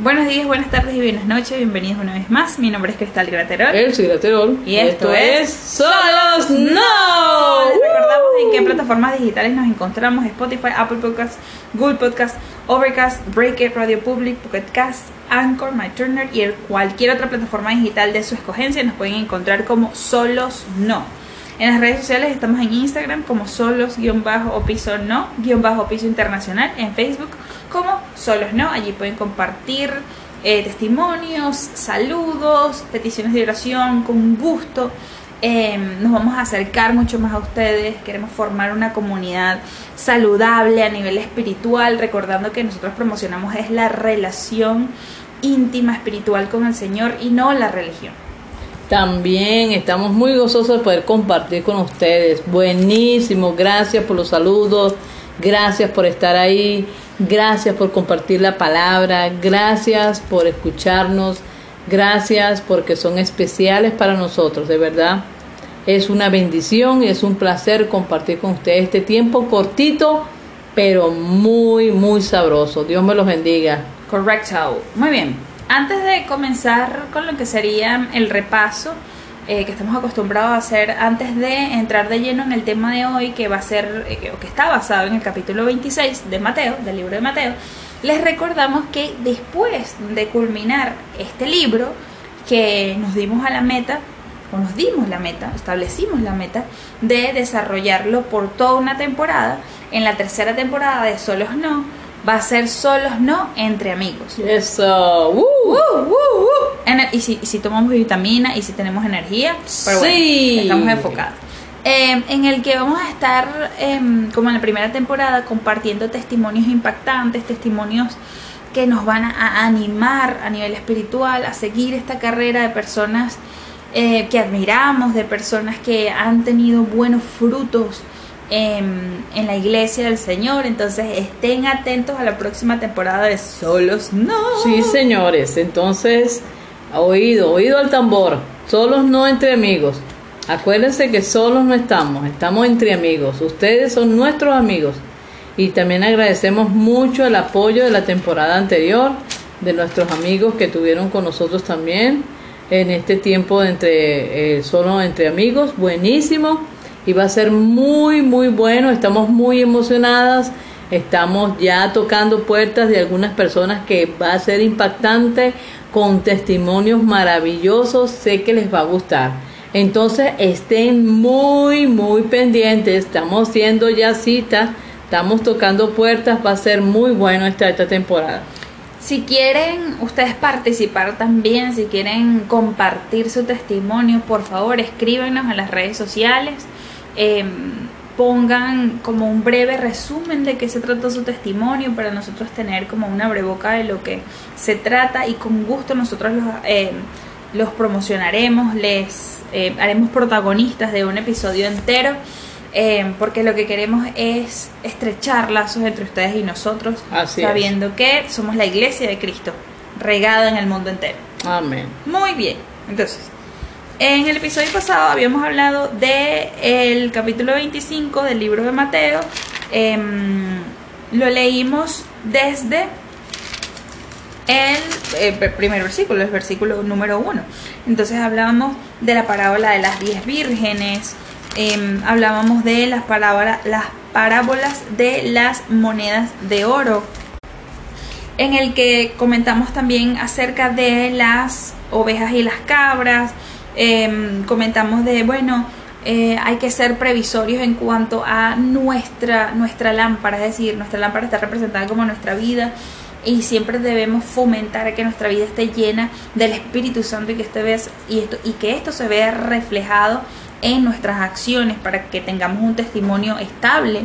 Buenos días, buenas tardes y buenas noches, bienvenidos una vez más. Mi nombre es Cristal Graterol. El Graterol. Y esto es Solos No. Les recordamos en qué plataformas digitales nos encontramos: Spotify, Apple Podcasts, Google Podcasts, Overcast, Breaker, Radio Public, Pocket Cast, Anchor, MyTurner y cualquier otra plataforma digital de su escogencia. Nos pueden encontrar como Solos No. En las redes sociales estamos en Instagram como solos-o piso no-piso internacional, en Facebook como solos no, allí pueden compartir eh, testimonios, saludos, peticiones de oración, con gusto. Em, nos vamos a acercar mucho más a ustedes, queremos formar una comunidad saludable a nivel espiritual, recordando que nosotros promocionamos es la relación íntima espiritual con el Señor y no la religión. También estamos muy gozosos de poder compartir con ustedes. Buenísimo, gracias por los saludos, gracias por estar ahí, gracias por compartir la palabra, gracias por escucharnos, gracias porque son especiales para nosotros, de verdad. Es una bendición y es un placer compartir con ustedes este tiempo cortito, pero muy, muy sabroso. Dios me los bendiga. Correcto. Muy bien. Antes de comenzar con lo que sería el repaso eh, que estamos acostumbrados a hacer, antes de entrar de lleno en el tema de hoy, que va a ser, eh, que está basado en el capítulo 26 de Mateo, del libro de Mateo, les recordamos que después de culminar este libro, que nos dimos a la meta, o nos dimos la meta, establecimos la meta de desarrollarlo por toda una temporada, en la tercera temporada de Solos No, va a ser solos, no entre amigos. Eso. Uh. y, si, si, tomamos vitamina y si tenemos energía, pero sí. estamos enfocados. Em, en el que vamos a estar, em, como en la primera temporada, compartiendo testimonios impactantes, testimonios que nos van a animar a nivel espiritual a seguir esta carrera de personas eh, que admiramos, de personas que han tenido buenos frutos en, la iglesia del Señor. Entonces estén atentos a la próxima temporada de Solos No. Sí, señores. Entonces, oído, oído al tambor. Solos no entre amigos. Acuérdense que solos no estamos, estamos entre amigos. Ustedes son nuestros amigos. Y también agradecemos mucho el apoyo de la temporada anterior, de nuestros amigos que tuvieron con nosotros también en este tiempo de entre eh, entre amigos. Buenísimo y va a ser muy, muy bueno. Estamos muy emocionadas. Estamos ya tocando puertas de algunas personas que va a ser impactante con testimonios maravillosos. Sé que les va a gustar. Entonces estén muy, muy pendientes. Estamos haciendo ya citas. Estamos tocando puertas. Va a ser muy bueno esta, esta temporada. Si quieren ustedes participar también, si quieren compartir su testimonio, por favor escríbenos en las redes sociales. Em, pongan como un breve resumen de qué se trató su testimonio para nosotros tener como una breboca de lo que se trata y con gusto nosotros los, em, los promocionaremos, les em, haremos protagonistas de un episodio entero. porque lo que queremos es estrechar lazos entre ustedes y nosotros, sabiendo que somos la iglesia de Cristo, regada en el mundo entero. Amén. Muy bien, entonces, en el episodio pasado habíamos hablado del el capítulo 25 del libro de Mateo. Em, lo leímos desde el, eh, primer versículo, el versículo número 1. Entonces hablábamos de la parábola de las diez vírgenes, em, hablábamos de las, las parábolas de las monedas de oro, en el que comentamos también acerca de las ovejas y las cabras, Em, comentamos de, bueno, eh, hay que ser previsorios en cuanto a nuestra, nuestra lámpara, es decir, nuestra lámpara está representada como nuestra vida y siempre debemos fomentar que nuestra vida esté llena del Espíritu Santo y que, este y, esto, y que esto se vea reflejado en nuestras acciones para que tengamos un testimonio estable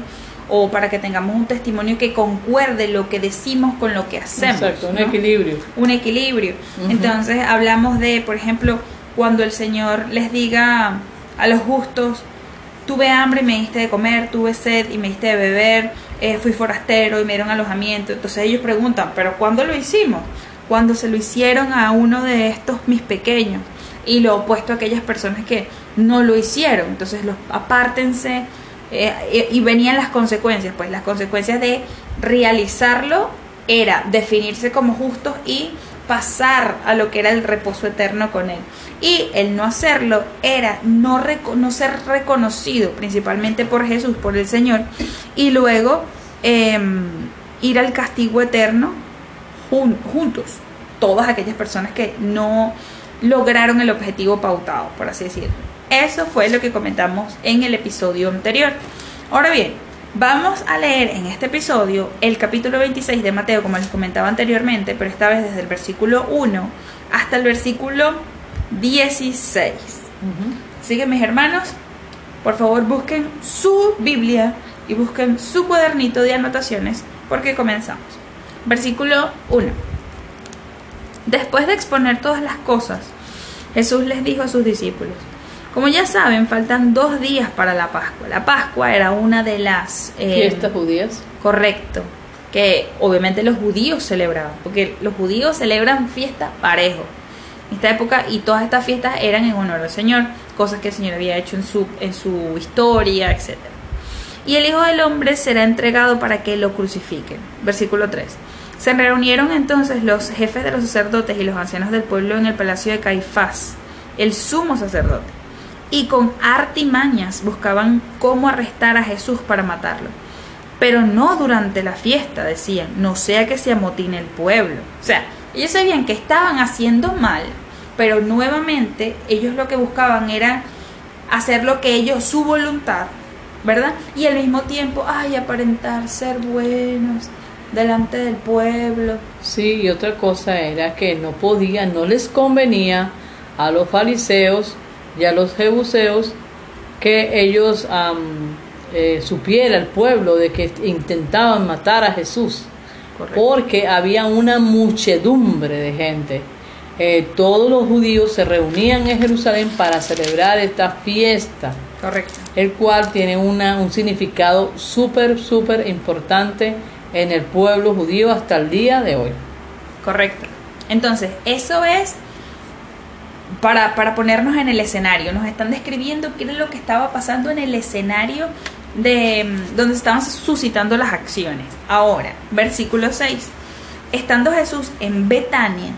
o para que tengamos un testimonio que concuerde lo que decimos con lo que hacemos. Exacto, un equilibrio. Un equilibrio. Entonces hablamos de, por ejemplo, cuando el Señor les diga a los justos, tuve hambre y me diste de comer, tuve sed y me diste de beber, eh, fui forastero y me dieron alojamiento. Entonces ellos preguntan, ¿pero cuándo lo hicimos? Cuando se lo hicieron a uno de estos mis pequeños y lo opuesto a aquellas personas que no lo hicieron. Entonces los apártense eh, y venían las consecuencias, pues las consecuencias de realizarlo era definirse como justos y pasar a lo que era el reposo eterno con Él. Y el no hacerlo era no, no ser reconocido principalmente por Jesús, por el Señor, y luego em, ir al castigo eterno juntos, todas aquellas personas que no lograron el objetivo pautado, por así decirlo. Eso fue lo que comentamos en el episodio anterior. Ahora bien, vamos a leer en este episodio el capítulo 26 de Mateo, como les comentaba anteriormente, pero esta vez desde el versículo 1 hasta el versículo 16. Así que mis hermanos, por favor busquen su Biblia y busquen su cuadernito de anotaciones porque comenzamos. Versículo 1. Después de exponer todas las cosas, Jesús les dijo a sus discípulos, como ya saben, faltan dos días para la Pascua. La Pascua era una de las... Eh, ¿Fiestas judías? Correcto, que obviamente los judíos celebraban, porque los judíos celebran fiestas parejo. En esta época y todas estas fiestas eran en honor al Señor, cosas que el Señor había hecho en su, en su historia, etc. Y el Hijo del Hombre será entregado para que lo crucifiquen. Versículo 3. Se reunieron entonces los jefes de los sacerdotes y los ancianos del pueblo en el palacio de Caifás, el sumo sacerdote, y con artimañas buscaban cómo arrestar a Jesús para matarlo. Pero no durante la fiesta, decían, no sea que se amotine el pueblo. O sea, ellos sabían que estaban haciendo mal, pero nuevamente ellos lo que buscaban era hacer lo que ellos, su voluntad, ¿verdad? Y al mismo tiempo, ay, aparentar ser buenos, delante del pueblo. Sí, y otra cosa era que no podía, no les convenía a los fariseos y a los jebuseos que ellos eh, supiera el pueblo de que intentaban matar a Jesús, porque había una muchedumbre de gente. Eh, todos los judíos se reunían en Jerusalén para celebrar esta fiesta. Correcto. El cual tiene una, un significado súper, súper importante en el pueblo judío hasta el día de hoy. Correcto. Entonces, eso es para, para ponernos en el escenario. Nos están describiendo qué era lo que estaba pasando en el escenario de mm, donde estaban suscitando las acciones. Ahora, versículo 6. Estando Jesús en Betania,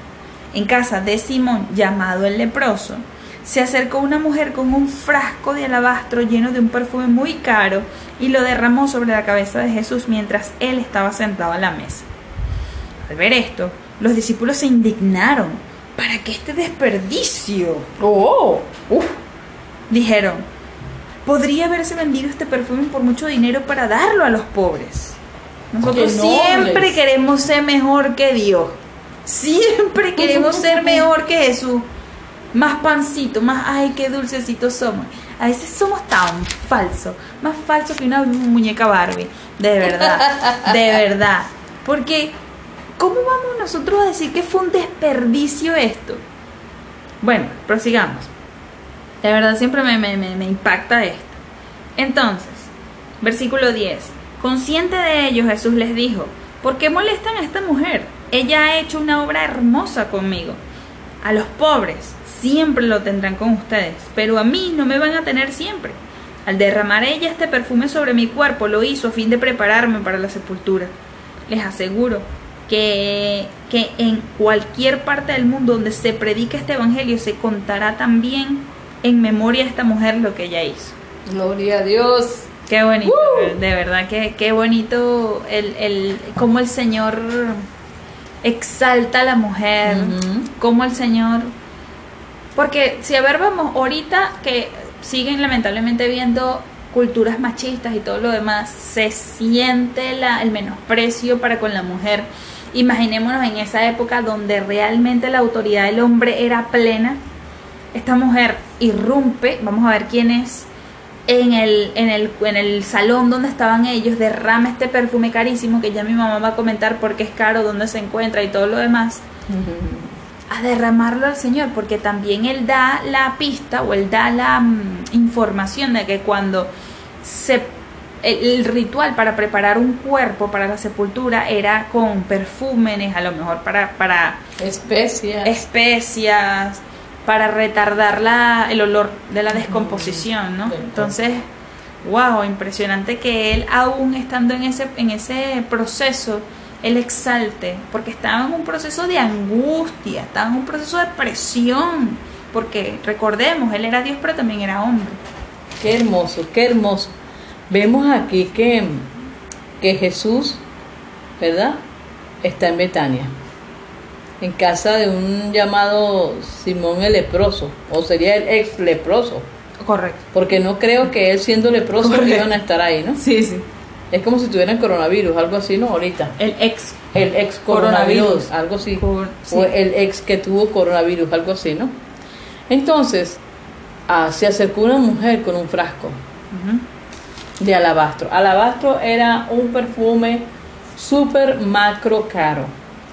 en casa de Simón llamado el leproso, se acercó una mujer con un frasco de alabastro lleno de un perfume muy caro y lo derramó sobre la cabeza de Jesús mientras él estaba sentado a la mesa. Al ver esto, los discípulos se indignaron. ¿Para qué este desperdicio? ¡Oh! Uf. Dijeron, podría haberse vendido este perfume por mucho dinero para darlo a los pobres. Nosotros siempre queremos ser mejor que Dios. Siempre queremos ser mejor que Jesús más pancito, más, ay, qué dulcecitos somos. A veces somos tan falsos, más falsos que una muñeca Barbie, de verdad, de verdad. Porque, ¿cómo vamos nosotros a decir que fue un desperdicio esto? Bueno, prosigamos. De verdad siempre me impacta esto. Entonces, versículo 10. Consciente de ello, Jesús les dijo, ¿por qué molestan a esta mujer? Ella ha hecho una obra hermosa conmigo. A los pobres siempre lo tendrán con ustedes, pero a mí no me van a tener siempre. Al derramar ella este perfume sobre mi cuerpo, lo hizo a fin de prepararme para la sepultura. Les aseguro que, que en cualquier parte del mundo donde se predique este evangelio se contará también en memoria a esta mujer lo que ella hizo. Gloria a Dios. Qué bonito, de verdad, que qué bonito el, el, cómo el Señor exalta a la mujer, cómo el Señor porque si a ver, vamos, ahorita que siguen lamentablemente viendo culturas machistas y todo lo demás, se siente la, el menosprecio para con la mujer. Imaginémonos en esa época donde realmente la autoridad del hombre era plena. Esta mujer irrumpe, vamos a ver quién es, en el, en el, en el salón donde estaban ellos, derrama este perfume carísimo que ya mi mamá va a comentar porque es caro, dónde se encuentra y todo lo demás a derramarlo al Señor, porque también Él da la pista o Él da la mm, información de que cuando se el, ritual para preparar un cuerpo para la sepultura era con perfúmenes, a lo mejor para, para especias. especias, para retardar la, el olor de la descomposición, ¿no? Entonces, wow, impresionante que él aún estando en ese, en ese proceso Él exalte, porque estaba en un proceso de angustia, estaba en un proceso de presión, porque recordemos, Él era Dios, pero también era hombre. Qué hermoso, qué hermoso. Vemos aquí que, que Jesús, ¿verdad? Está en Betania, en casa de un llamado Simón el leproso, o sería el ex leproso, Correcto. porque no creo que él siendo leproso Correcto. iban a estar ahí, ¿no? Sí, sí. Es como si tuvieran coronavirus, algo así, ¿no? Ahorita. El ex. El ex coronavirus, Coronavirus. algo así. Cor- sí. O el ex que tuvo coronavirus, algo así, ¿no? Entonces, ah, se acercó una mujer con un frasco Ujú. De alabastro. Alabastro era un perfume súper macro caro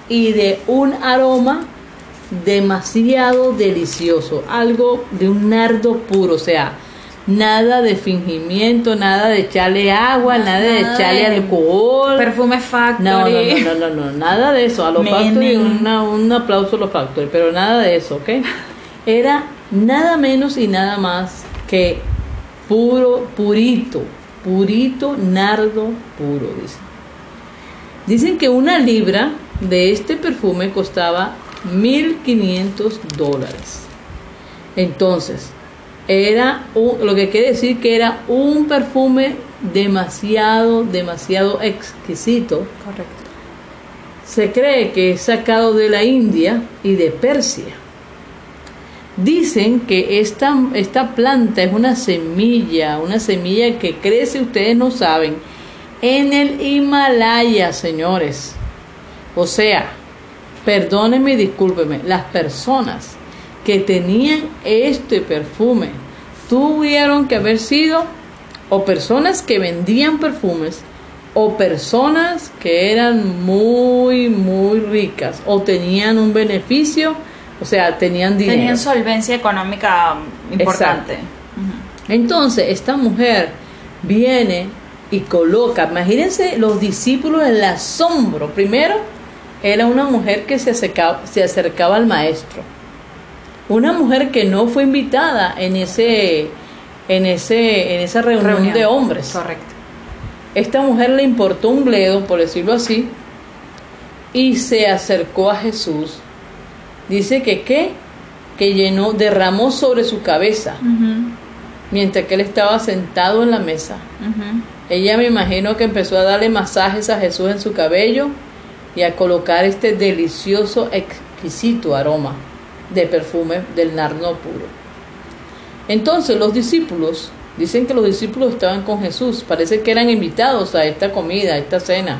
y de un aroma demasiado delicioso, algo de un nardo puro, o sea, nada de fingimiento, nada de echarle agua, nada, de echarle de alcohol. Perfume Factory. No, no, no, no, no, no, nada de eso. A los. Factory, una- un aplauso a los Factory, pero nada de eso, ¿ok? Era nada menos y nada más que puro, purito, purito nardo puro, dicen. Dicen que una libra de este perfume costaba 1.500 dólares. Entonces, era un- lo que quiere decir que era un perfume demasiado, demasiado exquisito. Correcto. Se cree que es sacado de la India y de Persia. Dicen que esta, esta planta es una semilla, una semilla que crece, ustedes no saben, en el Himalaya, señores. O sea, perdónenme y discúlpenme, las personas que tenían este perfume tuvieron que haber sido o personas que vendían perfumes o personas que eran muy, muy ricas o tenían un beneficio, o sea, tenían dinero. Tenían solvencia económica um, importante. Entonces, esta mujer viene y coloca, imagínense los discípulos en el asombro. Primero, era una mujer que se acercaba, se acercaba al maestro. Una mujer que no fue invitada en ese en ese en esa reunión, Reunión. de hombres. Correcto. Esta mujer le importó un bledo, por decirlo así, y se acercó a Jesús. Dice que qué? Que llenó, derramó sobre su cabeza mientras que él estaba sentado en la mesa. Ella me imagino que empezó a darle masajes a Jesús en su cabello y a colocar este delicioso, exquisito aroma de perfume del nardo puro. Entonces los discípulos, dicen que los discípulos estaban con Jesús, parece que eran invitados a esta comida, a esta cena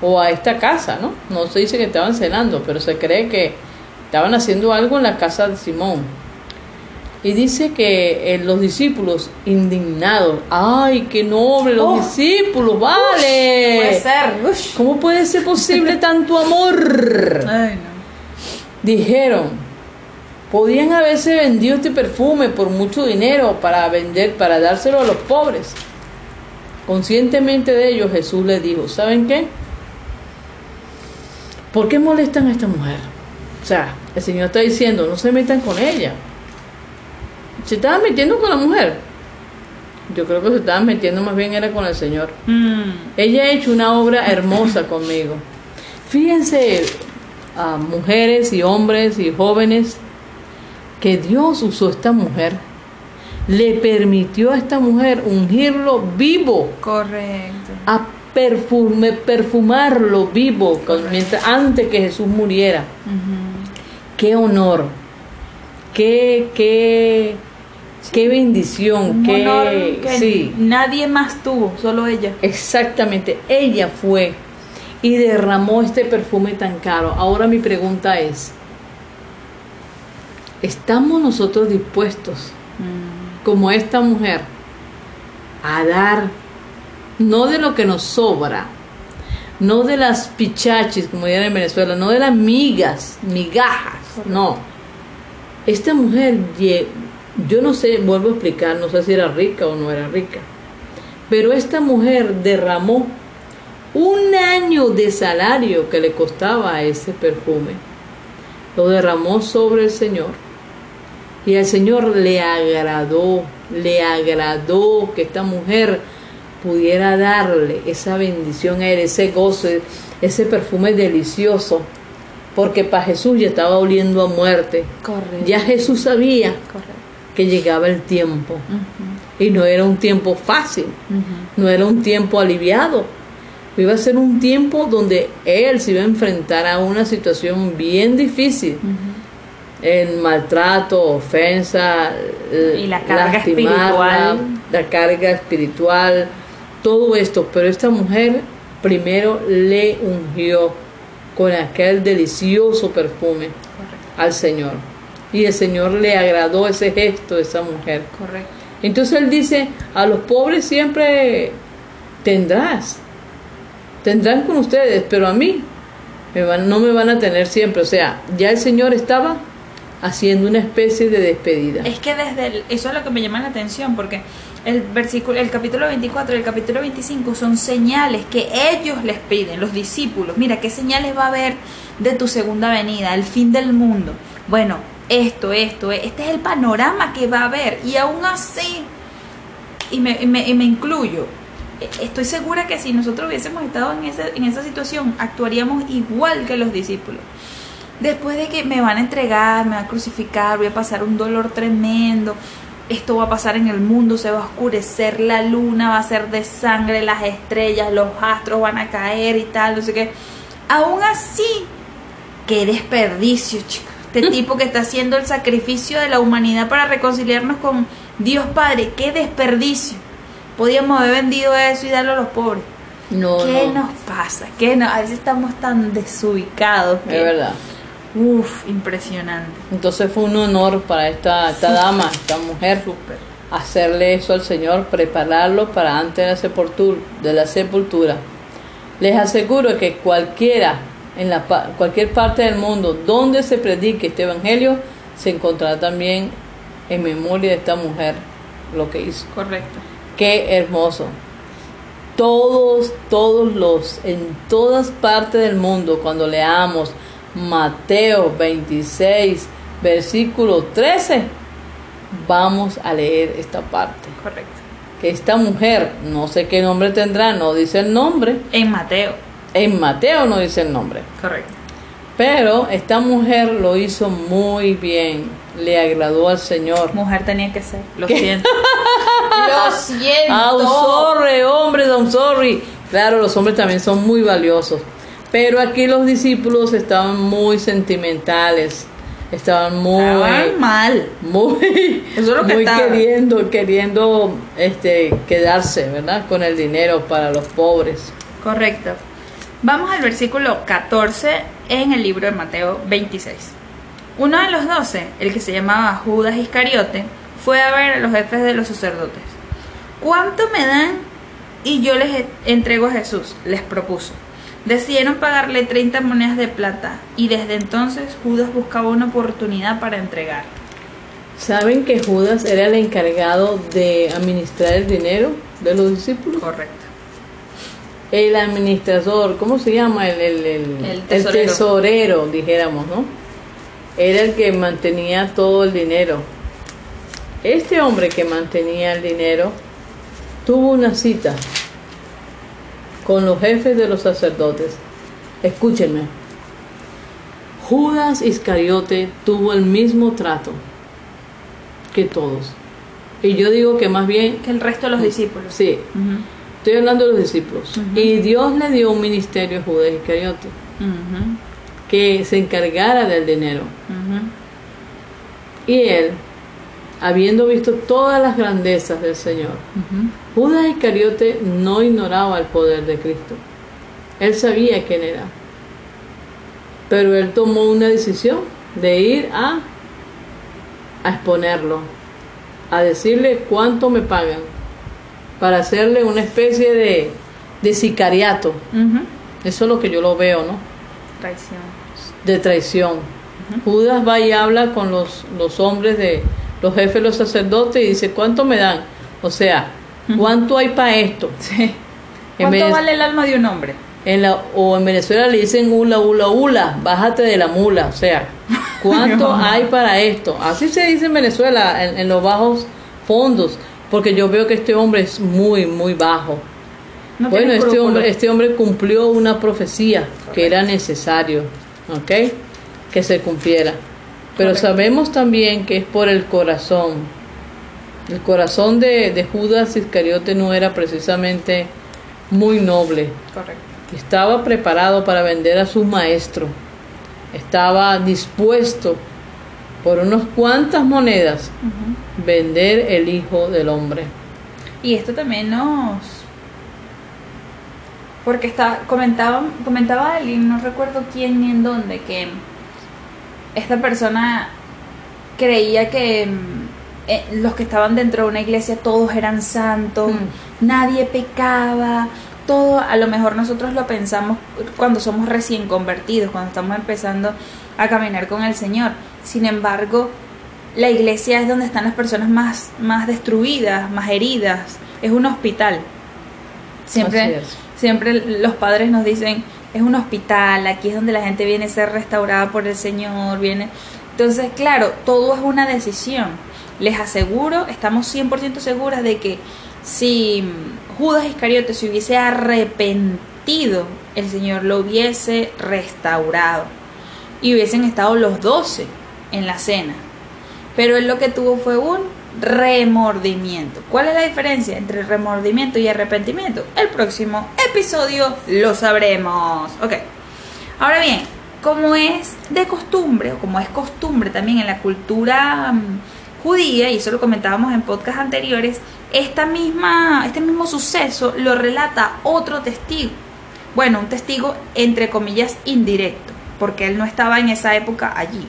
o a esta casa, ¿no? No se dice que estaban cenando, pero se cree que estaban haciendo algo en la casa de Simón. Y dice que eh, los discípulos indignados, ay, qué noble los Oh. discípulos, vale. Puede ser. Ush. ¿Cómo puede ser posible tanto amor? Ay, no. Dijeron, podían haberse vendido este perfume por mucho dinero para vender, para dárselo a los pobres. Conscientemente de ello, Jesús les dijo, ¿saben qué? ¿Por qué molestan a esta mujer? O sea, el Señor está diciendo, no se metan con ella. Se estaban metiendo con la mujer. Yo creo que se estaban metiendo más bien era con el Señor. Mm, Ella ha hecho una obra hermosa conmigo. Fíjense, a mujeres y hombres y jóvenes, que Dios usó a esta mujer. Le permitió a esta mujer ungirlo vivo, correcto. a perfume, perfumarlo vivo mientras, antes que Jesús muriera. Qué honor, qué, qué, qué bendición, Un qué, honor que sí. nadie más tuvo, solo ella. Exactamente, ella fue y derramó este perfume tan caro. Ahora mi pregunta es, ¿estamos nosotros dispuestos, Mm, como esta mujer, a dar, no de lo que nos sobra, no de las pichachis, como dirían en Venezuela, no de las migas, migajas, no. Esta mujer, yo no sé, vuelvo a explicar, no sé si era rica o no era rica, pero esta mujer derramó un año de salario que le costaba ese perfume. Lo derramó sobre el Señor. Y al Señor le agradó, le agradó que esta mujer pudiera darle esa bendición a él, ese goce. ese perfume delicioso, porque para Jesús ya estaba oliendo a muerte. Correcto. Ya Jesús sabía Correcto. que llegaba el tiempo y no era un tiempo fácil, no era un tiempo aliviado. Iba a ser un tiempo donde él se iba a enfrentar a una situación bien difícil. El maltrato, ofensa, Y la carga lastimarla, espiritual. la carga espiritual, todo esto. Pero esta mujer primero le ungió con aquel delicioso perfume Correcto. al Señor. Y el Señor le agradó ese gesto de esa mujer. Correcto. Entonces él dice, a los pobres siempre tendrás, tendrán con ustedes, pero a mí me van- no me van a tener siempre. O sea, ya el Señor estaba haciendo una especie de despedida. Es que desde el- eso es lo que me llama la atención, porque el versículo, el capítulo 24 y el capítulo 25 son señales que ellos les piden, los discípulos. Mira, ¿qué señales va a haber de tu segunda venida, el fin del mundo? Bueno, esto, esto, este es el panorama que va a haber. Y aún así, y me, incluyo, e- estoy segura que si nosotros hubiésemos estado en, ese, en esa situación, actuaríamos igual que los discípulos. Después de que me van a entregar, me van a crucificar, voy a pasar un dolor tremendo, esto va a pasar en el mundo, se va a oscurecer, la luna va a ser de sangre, las estrellas, los astros van a caer y tal, no sé qué. Aún así, qué desperdicio, chicos. Este tipo que está haciendo el sacrificio de la humanidad para reconciliarnos con Dios Padre, qué desperdicio. Podíamos haber vendido eso y darlo a los pobres. No, ¿Qué no, nos pasa? ¿Qué no? A veces estamos tan desubicados. es verdad. Uf, impresionante. Entonces fue un honor para esta, esta dama, esta mujer, hacerle eso al Señor, prepararlo para antes de la sepultura. De la sepultura. Les aseguro que cualquiera, en la, cualquier parte del mundo donde se predique este evangelio, se encontrará también en memoria de esta mujer lo que hizo. Correcto. Qué hermoso. Todos, todos los, en todas partes del mundo, cuando leamos Mateo 26, versículo 13, vamos a leer esta parte. Correcto. Que esta mujer, no sé qué nombre tendrá, no dice el nombre. En Mateo. En Mateo no dice el nombre. Correcto. Pero esta mujer lo hizo muy bien. Le agradó al Señor. Mujer tenía que ser. Lo siento. Lo siento. I'm sorry, hombre, I'm sorry. Claro, los hombres también son muy valiosos. Pero aquí los discípulos estaban muy sentimentales. Estaban muy, Estaban mal. muy, Eso es lo que muy queriendo, queriendo este, quedarse, ¿verdad? Con el dinero para los pobres. Correcto. Vamos al versículo 14 en el libro de Mateo 26. Uno de los doce, el que se llamaba Judas Iscariote, fue a ver a los jefes de los sacerdotes. ¿Cuánto me dan y yo les entrego a Jesús? Les propuso. Decidieron pagarle 30 monedas de plata y desde entonces Judas buscaba una oportunidad para entregar. ¿Saben que Judas era el encargado de administrar el dinero de los discípulos? Correcto. El administrador, ¿cómo se llama? El, el, el- El tesorero. tesorero, dijéramos, ¿no? Era el que mantenía todo el dinero. Este hombre que mantenía el dinero tuvo una cita con los jefes de los sacerdotes. Escúchenme. Judas Iscariote tuvo el mismo trato que todos. Y yo digo que más bien, Que el resto de los discípulos. sí, Estoy hablando de los discípulos. Y Dios le dio un ministerio a Judas Iscariote que se encargara del dinero. Y él, habiendo visto todas las grandezas del Señor. Judas Iscariote no ignoraba el poder de Cristo. Él sabía quién era. Pero él tomó una decisión de ir a, a exponerlo, a decirle cuánto me pagan, para hacerle una especie de, de sicariato. Eso es lo que yo lo veo, ¿no? Traición. De traición. Judas va y habla con los, los hombres de los jefes de los sacerdotes y dice, ¿cuánto me dan? O sea, ¿cuánto hay para esto? Sí. ¿Cuánto vale el alma de un hombre? En la, o en Venezuela le dicen hula, hula, hula, bájate de la mula. O sea, ¿cuánto Ay, hay para esto? Así se dice en Venezuela, en, en los bajos fondos, porque yo veo que este hombre es muy, muy bajo. No bueno, este hombre, este hombre cumplió una profecía que era necesario, ¿ok? Que se cumpliera. Pero Correcto. sabemos también que es por el corazón. El corazón de, de Judas Iscariote no era precisamente muy noble. Correcto. Estaba preparado para vender a su maestro. Estaba dispuesto por unas cuantas monedas vender el Hijo del Hombre. Y esto también nos... Porque está, comentaba, comentaba alguien, no recuerdo quién ni en dónde, que esta persona creía que mm, eh, los que estaban dentro de una iglesia todos eran santos, Mm. nadie pecaba, todo, a lo mejor nosotros lo pensamos cuando somos recién convertidos, cuando estamos empezando a caminar con el Señor. Sin embargo, la iglesia es donde están las personas más, más destruidas, más heridas, es un hospital. Siempre, siempre los padres nos dicen, es un hospital, aquí es donde la gente viene a ser restaurada por el Señor, viene. Entonces, claro, todo es una decisión. Les aseguro, estamos 100% seguras de que si Judas Iscariote se hubiese arrepentido, el Señor lo hubiese restaurado y hubiesen estado los 12 en la cena. Pero él lo que tuvo fue un remordimiento. ¿Cuál es la diferencia entre remordimiento y arrepentimiento? El próximo episodio lo sabremos. Ok. Ahora bien, como es de costumbre, o como es costumbre también en la cultura mm, judía, y eso lo comentábamos en podcast anteriores, esta misma, este mismo suceso lo relata otro testigo. Bueno, un testigo entre comillas indirecto, porque él no estaba en esa época allí.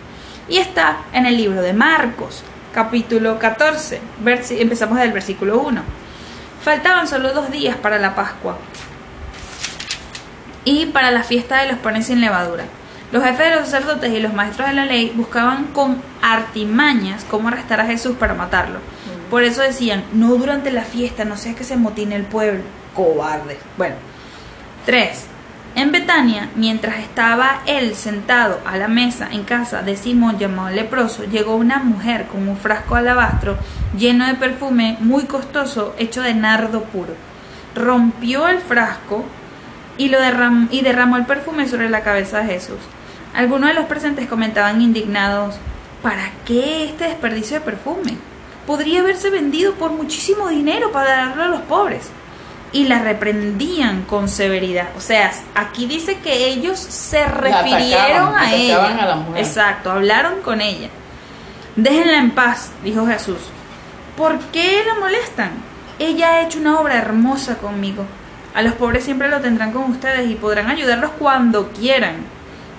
Y está en el libro de Marcos, capítulo 14. versi- empezamos del versículo 1. Faltaban solo dos días para la Pascua y para la fiesta de los panes sin levadura. Los jefes de los sacerdotes y los maestros de la ley buscaban con artimañas cómo arrestar a Jesús para matarlo. Por eso decían, no durante la fiesta, no sea que se motine el pueblo. Cobardes. Bueno. 3. En Betania, mientras estaba él sentado a la mesa en casa de Simón llamado leproso, llegó una mujer con un frasco alabastro lleno de perfume muy costoso hecho de nardo puro. Rompió el frasco y, lo derram- y derramó el perfume sobre la cabeza de Jesús. Algunos de los presentes comentaban indignados, ¿para qué este desperdicio de perfume? Podría haberse vendido por muchísimo dinero para darlo a los pobres. Y la reprendían con severidad. O sea, aquí dice que ellos se refirieron atacaban, a ella. atacaban a la mujer. Exacto, hablaron con ella. Déjenla en paz, dijo Jesús. ¿Por qué la molestan? Ella ha hecho una obra hermosa conmigo. A los pobres siempre lo tendrán con ustedes y podrán ayudarlos cuando quieran.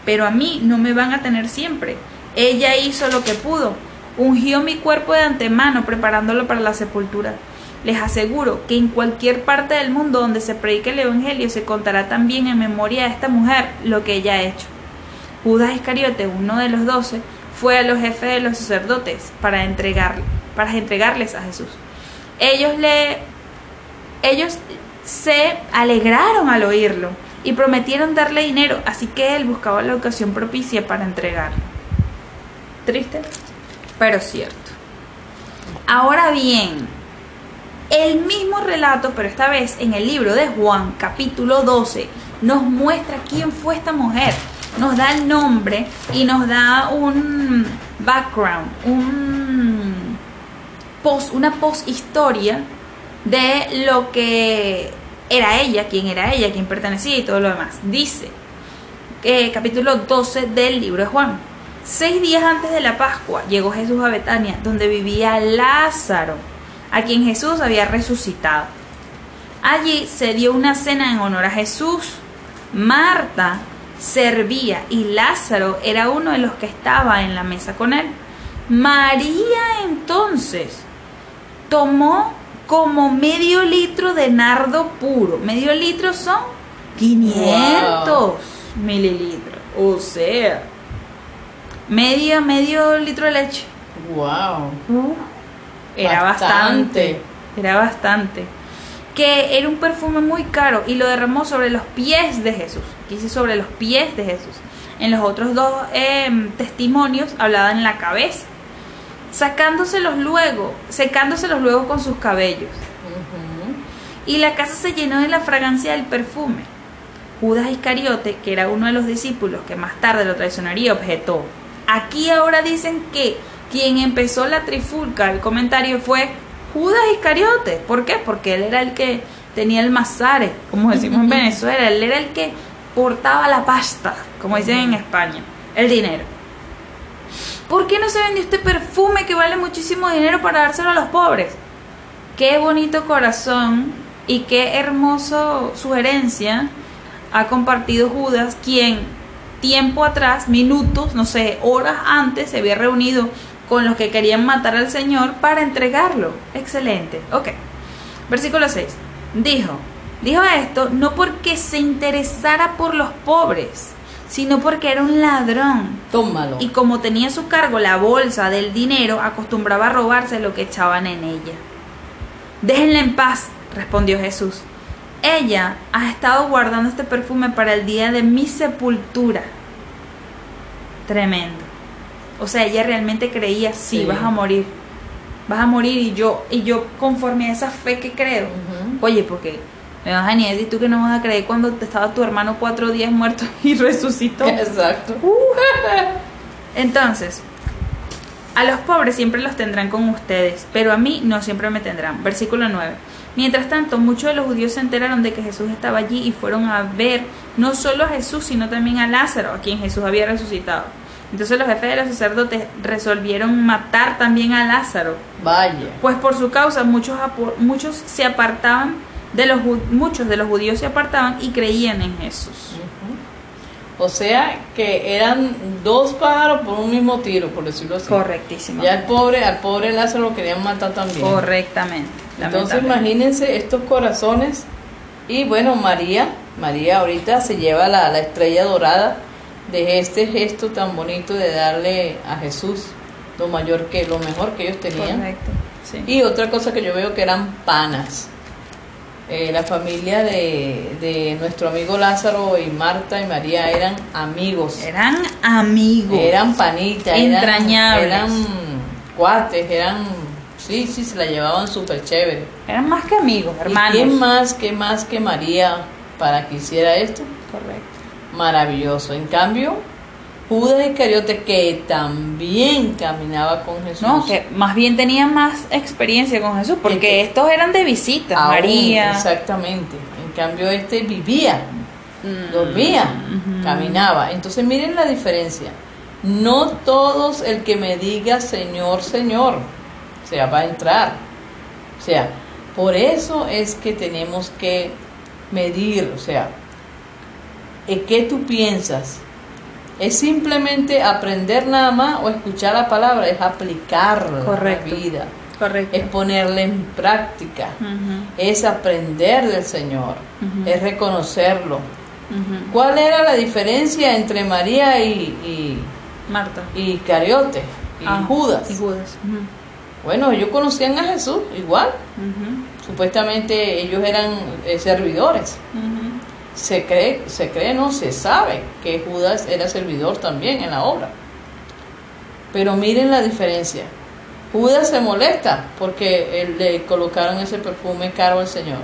Pero a mí no me van a tener siempre. Ella hizo lo que pudo. Ungió mi cuerpo de antemano preparándolo para la sepultura. Les aseguro que en cualquier parte del mundo donde se predique el Evangelio se contará también en memoria de esta mujer lo que ella ha hecho. Judas Iscariote, uno de los doce, fue a los jefes de los sacerdotes para, entregar, para entregarles a Jesús. Ellos le ellos se alegraron al oírlo y prometieron darle dinero, así que él buscaba la ocasión propicia para entregarlo. Triste, pero cierto. Ahora bien, el mismo relato, pero esta vez en el libro de Juan, capítulo 12, nos muestra quién fue esta mujer. Nos da el nombre y nos da un background, un post, una post-historia de lo que era ella, quién era ella, quién pertenecía y todo lo demás. Dice, eh, capítulo 12 del libro de Juan. Seis días antes de la Pascua llegó Jesús a Betania, donde vivía Lázaro, a quien Jesús había resucitado. Allí se dio una cena en honor a Jesús. Marta servía y Lázaro era uno de los que estaba en la mesa con él. María entonces tomó como medio litro de nardo puro. Medio litro son 500 mililitros. O sea, medio, medio litro de leche. Wow. Era Bastante. bastante. Era bastante. Que era un perfume muy caro y lo derramó sobre los pies de Jesús. Dice sobre los pies de Jesús. En los otros dos em, testimonios hablaba en la cabeza. Sacándoselos luego, secándoselos luego con sus cabellos. y la casa se llenó de la fragancia del perfume. Judas Iscariote, que era uno de los discípulos que más tarde lo traicionaría, objetó. Aquí ahora dicen que quien empezó la trifulca, el comentario fue Judas Iscariote. ¿Por qué? Porque él era el que tenía el mazare, como decimos en Venezuela, él era el que portaba la pasta, como dicen en España, el dinero. ¿Por qué no se vendió este perfume que vale muchísimo dinero para dárselo a los pobres? Qué bonito corazón y qué hermoso sugerencia ha compartido Judas, quien tiempo atrás, minutos, no sé, horas antes, se había reunido con los que querían matar al Señor para entregarlo. Excelente. Ok. Versículo 6. Dijo, dijo esto no porque se interesara por los pobres, sino porque era un ladrón. Tómalo. Y como tenía a su cargo la bolsa del dinero, acostumbraba a robarse lo que echaban en ella. Déjenla en paz, respondió Jesús. Ella ha estado guardando este perfume para el día de mi sepultura. Tremendo. O sea, ella realmente creía, sí, Sí. vas a morir. Vas a morir y yo, y yo conforme a esa fe que creo. Oye, porque me vas a ni decir tú que no vas a creer cuando te estaba tu hermano cuatro días muerto y resucitó. Exacto. Entonces, a los pobres siempre los tendrán con ustedes, pero a mí no siempre me tendrán. Versículo 9. Mientras tanto, muchos de los judíos se enteraron de que Jesús estaba allí y fueron a ver no solo a Jesús, sino también a Lázaro, a quien Jesús había resucitado. Entonces los jefes de los sacerdotes resolvieron matar también a Lázaro, Vaya. pues por su causa muchos, muchos se apartaban de los muchos de los judíos se apartaban y creían en Jesús. O sea que eran dos pájaros por un mismo tiro, por decirlo así. Correctísimo. Ya al pobre, al pobre Lázaro lo querían matar también. Correctamente. Entonces imagínense estos corazones. Y bueno, María, María ahorita se lleva la, la estrella dorada de este gesto tan bonito de darle a Jesús lo mayor que, lo mejor que ellos tenían. Correcto. Sí. Y otra cosa que yo veo que eran panas. Eh, la familia de, de nuestro amigo Lázaro y Marta y María eran amigos. Eran amigos. Eran panitas, eran- Entrañables. Eran, cuates, eran. Sí, sí, se la llevaban súper chévere. Eran más que amigos, hermanos. ¿Y quién más, más que María para que hiciera esto? Correcto. Maravilloso. En cambio, Judas Iscariote, que también caminaba con Jesús. No, que más bien tenían más experiencia con Jesús, porque Este- estos eran de visita. Aún, María. Exactamente. En cambio, este vivía, Mm, dormía, caminaba. Entonces, miren la diferencia. No todos el que me diga Señor, Señor, o sea, va a entrar. O sea, por eso es que tenemos que medir, o sea, ¿en qué tú piensas? ¿Es simplemente aprender nada más o escuchar la palabra? Es aplicarla Correcto. a la vida, Correcto. es ponerla en práctica es aprender del Señor, es reconocerlo. ¿Cuál era la diferencia entre María y, Marta. y, Cariote y Ah, Judas? Y Judas. Bueno, ellos conocían a Jesús igual. Supuestamente ellos eran eh, servidores. Se cree, se cree, no se sabe que Judas era servidor también en la obra. Pero miren la diferencia. Judas se molesta porque le colocaron ese perfume caro al Señor.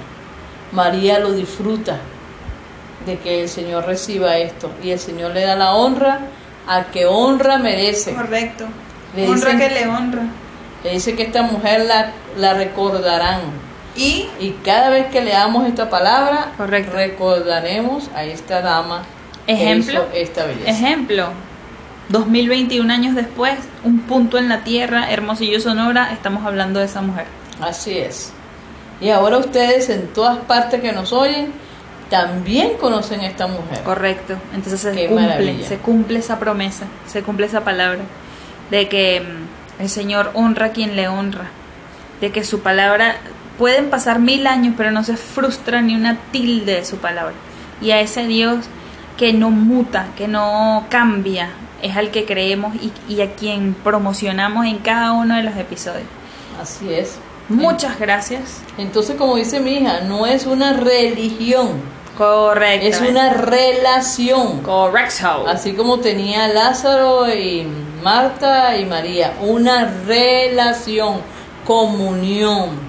María lo disfruta de que el Señor reciba esto y el Señor le da la honra a que honra merece. Correcto. Le honra dicen- que le honra. Le dice que esta mujer la, la recordarán. Y Y cada vez que leamos esta palabra, Correcto. recordaremos a esta dama Ejemplo. que hizo esta belleza. Ejemplo, 2021 años después, un punto en la tierra, Hermosillo Sonora, estamos hablando de esa mujer. Así es. Y ahora ustedes en todas partes que nos oyen, también conocen a esta mujer. Correcto. Entonces se Qué cumple, maravilla. se cumple esa promesa, se cumple esa palabra de que mm, el Señor honra a quien le honra, de que su palabra pueden pasar mil años, pero no se frustra ni una tilde de su palabra. Y a ese Dios que no muta, que no cambia, es al que creemos y, y a quien promocionamos en cada uno de los episodios. Así es. Muchas gracias. Entonces, como dice mi hija, no es una religión, Correcto. es una relación. correcto. Así como tenía Lázaro y Marta y María, una relación, comunión.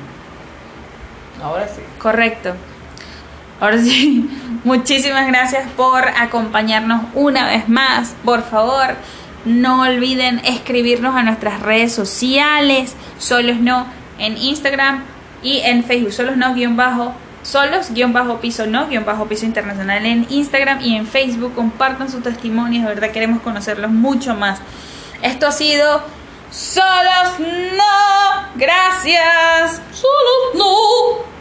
Ahora sí. Correcto. Ahora sí, muchísimas gracias por acompañarnos una vez más. Por favor, no olviden escribirnos a nuestras redes sociales, solos no, en Instagram y en Facebook, solos no, guion bajo, solos, guion bajo piso no, guion bajo piso internacional en Instagram y en Facebook. Compartan sus testimonios, de verdad queremos conocerlos mucho más. Esto ha sido Solos no, gracias. Solos no.